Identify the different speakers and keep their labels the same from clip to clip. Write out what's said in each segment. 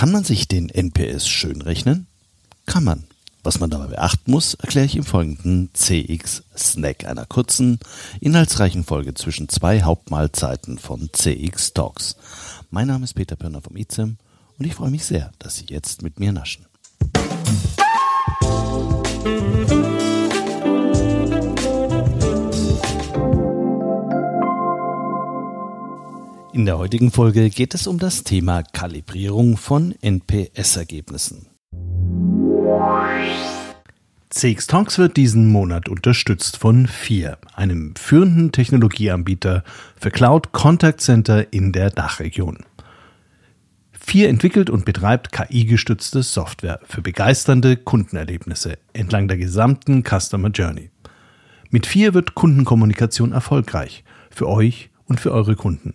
Speaker 1: Kann man sich den NPS schön rechnen? Kann man. Was man dabei beachten muss, erkläre ich im folgenden CX Snack, einer kurzen, inhaltsreichen Folge zwischen zwei Hauptmahlzeiten von CX Talks. Mein Name ist Peter Pörner vom ICEM und ich freue mich sehr, dass Sie jetzt mit mir naschen. In der heutigen Folge geht es um das Thema Kalibrierung von NPS-Ergebnissen. CX Talks wird diesen Monat unterstützt von FIR, einem führenden Technologieanbieter für Cloud Contact Center in der Dachregion. FIR entwickelt und betreibt KI-gestützte Software für begeisternde Kundenerlebnisse entlang der gesamten Customer Journey. Mit FIR wird Kundenkommunikation erfolgreich für euch und für eure Kunden.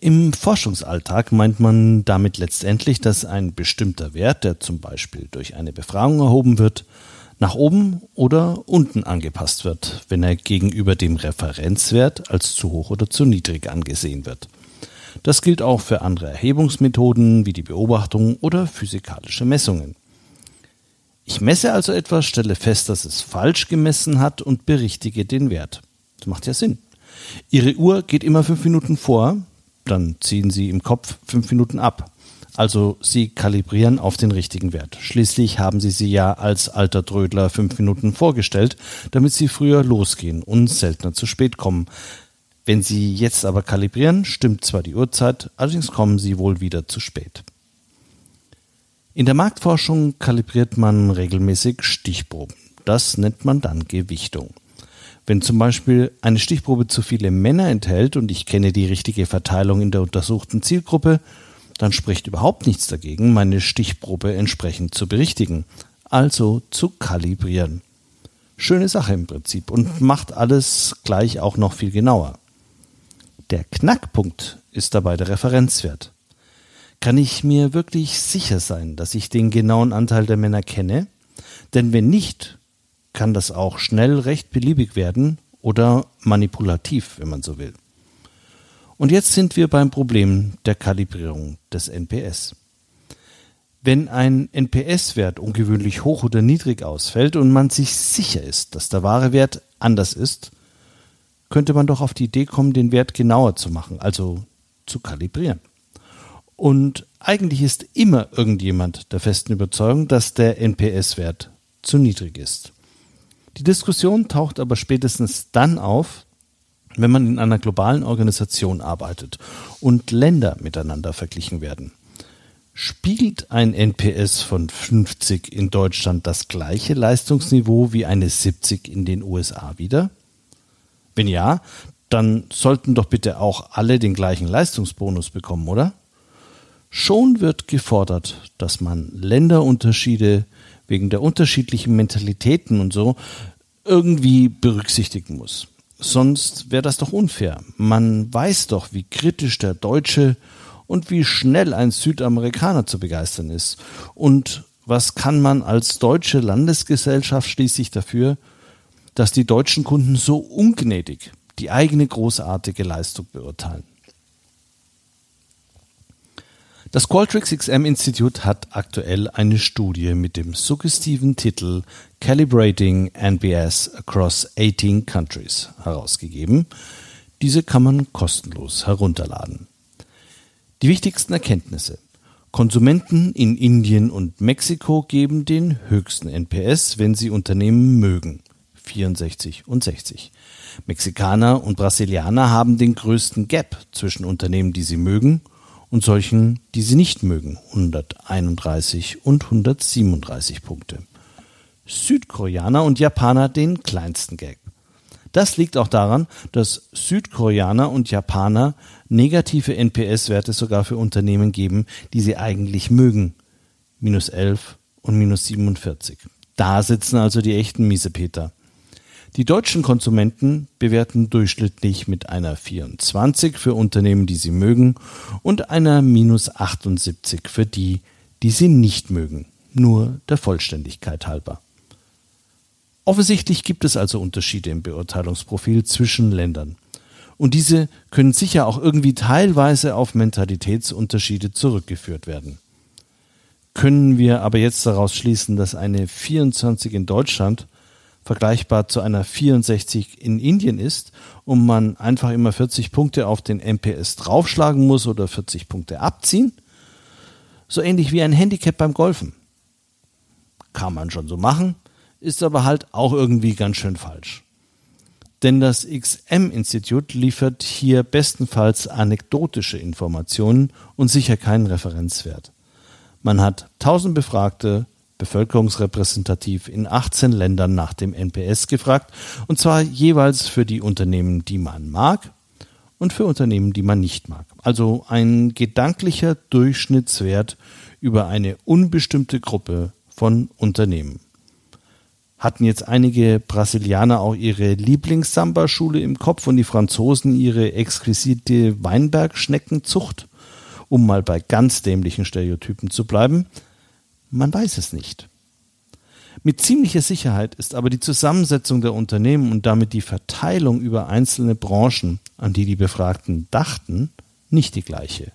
Speaker 1: im Forschungsalltag meint man damit letztendlich, dass ein bestimmter Wert, der zum Beispiel durch eine Befragung erhoben wird, nach oben oder unten angepasst wird, wenn er gegenüber dem Referenzwert als zu hoch oder zu niedrig angesehen wird. Das gilt auch für andere Erhebungsmethoden wie die Beobachtung oder physikalische Messungen. Ich messe also etwas, stelle fest, dass es falsch gemessen hat und berichtige den Wert. Das macht ja Sinn. Ihre Uhr geht immer fünf Minuten vor, dann ziehen Sie im Kopf fünf Minuten ab. Also Sie kalibrieren auf den richtigen Wert. Schließlich haben Sie sie ja als alter Trödler fünf Minuten vorgestellt, damit Sie früher losgehen und seltener zu spät kommen. Wenn Sie jetzt aber kalibrieren, stimmt zwar die Uhrzeit, allerdings kommen Sie wohl wieder zu spät. In der Marktforschung kalibriert man regelmäßig Stichproben. Das nennt man dann Gewichtung. Wenn zum Beispiel eine Stichprobe zu viele Männer enthält und ich kenne die richtige Verteilung in der untersuchten Zielgruppe, dann spricht überhaupt nichts dagegen, meine Stichprobe entsprechend zu berichtigen, also zu kalibrieren. Schöne Sache im Prinzip und macht alles gleich auch noch viel genauer. Der Knackpunkt ist dabei der Referenzwert. Kann ich mir wirklich sicher sein, dass ich den genauen Anteil der Männer kenne? Denn wenn nicht, kann das auch schnell recht beliebig werden oder manipulativ, wenn man so will. Und jetzt sind wir beim Problem der Kalibrierung des NPS. Wenn ein NPS-Wert ungewöhnlich hoch oder niedrig ausfällt und man sich sicher ist, dass der wahre Wert anders ist, könnte man doch auf die Idee kommen, den Wert genauer zu machen, also zu kalibrieren. Und eigentlich ist immer irgendjemand der festen Überzeugung, dass der NPS-Wert zu niedrig ist. Die Diskussion taucht aber spätestens dann auf, wenn man in einer globalen Organisation arbeitet und Länder miteinander verglichen werden. Spiegelt ein NPS von 50 in Deutschland das gleiche Leistungsniveau wie eine 70 in den USA wider? Wenn ja, dann sollten doch bitte auch alle den gleichen Leistungsbonus bekommen, oder? Schon wird gefordert, dass man Länderunterschiede wegen der unterschiedlichen Mentalitäten und so irgendwie berücksichtigen muss. Sonst wäre das doch unfair. Man weiß doch, wie kritisch der Deutsche und wie schnell ein Südamerikaner zu begeistern ist. Und was kann man als deutsche Landesgesellschaft schließlich dafür, dass die deutschen Kunden so ungnädig die eigene großartige Leistung beurteilen? Das Qualtrics XM Institute hat aktuell eine Studie mit dem suggestiven Titel Calibrating NBS Across 18 Countries herausgegeben. Diese kann man kostenlos herunterladen. Die wichtigsten Erkenntnisse. Konsumenten in Indien und Mexiko geben den höchsten NPS, wenn sie Unternehmen mögen. 64 und 60. Mexikaner und Brasilianer haben den größten Gap zwischen Unternehmen, die sie mögen, und solchen, die sie nicht mögen, 131 und 137 Punkte. Südkoreaner und Japaner den kleinsten Gag. Das liegt auch daran, dass Südkoreaner und Japaner negative NPS-Werte sogar für Unternehmen geben, die sie eigentlich mögen. Minus 11 und minus 47. Da sitzen also die echten Miesepeter. Die deutschen Konsumenten bewerten durchschnittlich mit einer 24 für Unternehmen, die sie mögen, und einer minus 78 für die, die sie nicht mögen, nur der Vollständigkeit halber. Offensichtlich gibt es also Unterschiede im Beurteilungsprofil zwischen Ländern. Und diese können sicher auch irgendwie teilweise auf Mentalitätsunterschiede zurückgeführt werden. Können wir aber jetzt daraus schließen, dass eine 24 in Deutschland vergleichbar zu einer 64 in Indien ist und man einfach immer 40 Punkte auf den MPS draufschlagen muss oder 40 Punkte abziehen? So ähnlich wie ein Handicap beim Golfen. Kann man schon so machen, ist aber halt auch irgendwie ganz schön falsch. Denn das XM-Institut liefert hier bestenfalls anekdotische Informationen und sicher keinen Referenzwert. Man hat 1000 Befragte, bevölkerungsrepräsentativ in 18 Ländern nach dem NPS gefragt, und zwar jeweils für die Unternehmen, die man mag und für Unternehmen, die man nicht mag. Also ein gedanklicher Durchschnittswert über eine unbestimmte Gruppe von Unternehmen hatten jetzt einige Brasilianer auch ihre Lieblings-Samba-Schule im Kopf und die Franzosen ihre exquisite Weinbergschneckenzucht, um mal bei ganz dämlichen Stereotypen zu bleiben? Man weiß es nicht. Mit ziemlicher Sicherheit ist aber die Zusammensetzung der Unternehmen und damit die Verteilung über einzelne Branchen, an die die Befragten dachten, nicht die gleiche.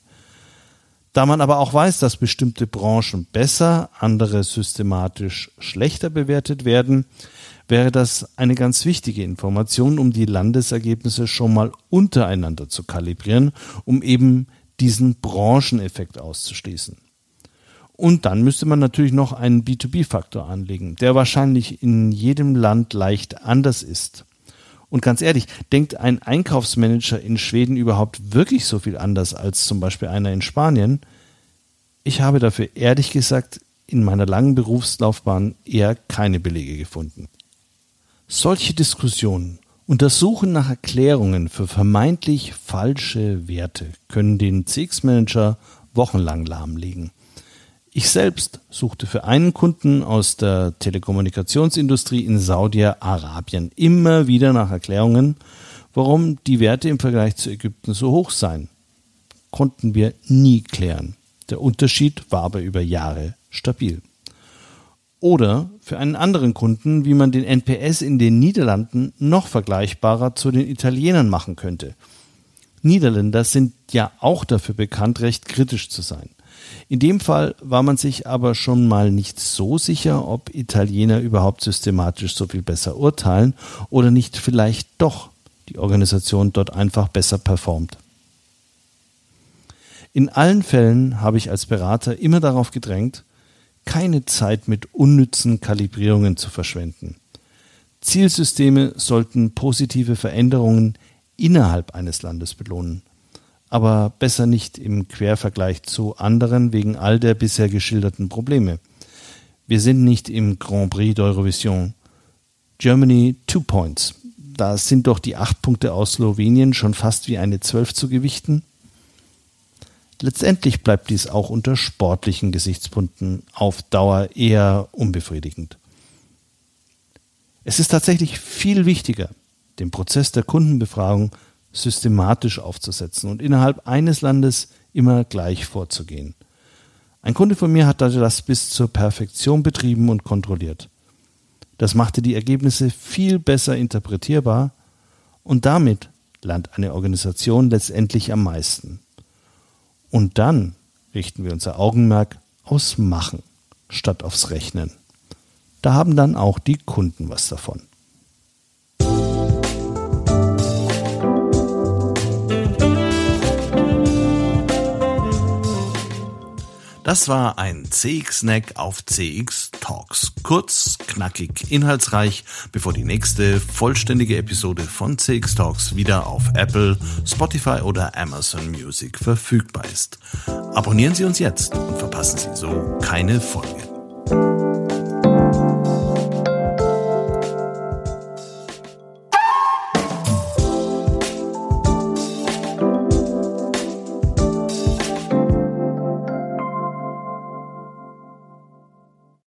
Speaker 1: Da man aber auch weiß, dass bestimmte Branchen besser, andere systematisch schlechter bewertet werden, wäre das eine ganz wichtige Information, um die Landesergebnisse schon mal untereinander zu kalibrieren, um eben diesen Brancheneffekt auszuschließen. Und dann müsste man natürlich noch einen B2B-Faktor anlegen, der wahrscheinlich in jedem Land leicht anders ist. Und ganz ehrlich, denkt ein Einkaufsmanager in Schweden überhaupt wirklich so viel anders als zum Beispiel einer in Spanien? Ich habe dafür ehrlich gesagt in meiner langen Berufslaufbahn eher keine Belege gefunden. Solche Diskussionen und das Suchen nach Erklärungen für vermeintlich falsche Werte können den CX-Manager wochenlang lahmlegen. Ich selbst suchte für einen Kunden aus der Telekommunikationsindustrie in Saudi-Arabien immer wieder nach Erklärungen, warum die Werte im Vergleich zu Ägypten so hoch seien. Konnten wir nie klären. Der Unterschied war aber über Jahre stabil. Oder für einen anderen Kunden, wie man den NPS in den Niederlanden noch vergleichbarer zu den Italienern machen könnte. Niederländer sind ja auch dafür bekannt, recht kritisch zu sein. In dem Fall war man sich aber schon mal nicht so sicher, ob Italiener überhaupt systematisch so viel besser urteilen oder nicht vielleicht doch die Organisation dort einfach besser performt. In allen Fällen habe ich als Berater immer darauf gedrängt, keine Zeit mit unnützen Kalibrierungen zu verschwenden. Zielsysteme sollten positive Veränderungen innerhalb eines Landes belohnen aber besser nicht im Quervergleich zu anderen wegen all der bisher geschilderten Probleme. Wir sind nicht im Grand Prix d'Eurovision. Germany two points. Da sind doch die acht Punkte aus Slowenien schon fast wie eine zwölf zu gewichten. Letztendlich bleibt dies auch unter sportlichen Gesichtspunkten auf Dauer eher unbefriedigend. Es ist tatsächlich viel wichtiger, den Prozess der Kundenbefragung systematisch aufzusetzen und innerhalb eines Landes immer gleich vorzugehen. Ein Kunde von mir hat das bis zur Perfektion betrieben und kontrolliert. Das machte die Ergebnisse viel besser interpretierbar und damit lernt eine Organisation letztendlich am meisten. Und dann richten wir unser Augenmerk aufs Machen statt aufs Rechnen. Da haben dann auch die Kunden was davon. Das war ein CX-Snack auf CX Talks. Kurz, knackig, inhaltsreich, bevor die nächste vollständige Episode von CX Talks wieder auf Apple, Spotify oder Amazon Music verfügbar ist. Abonnieren Sie uns jetzt und verpassen Sie so keine Folge.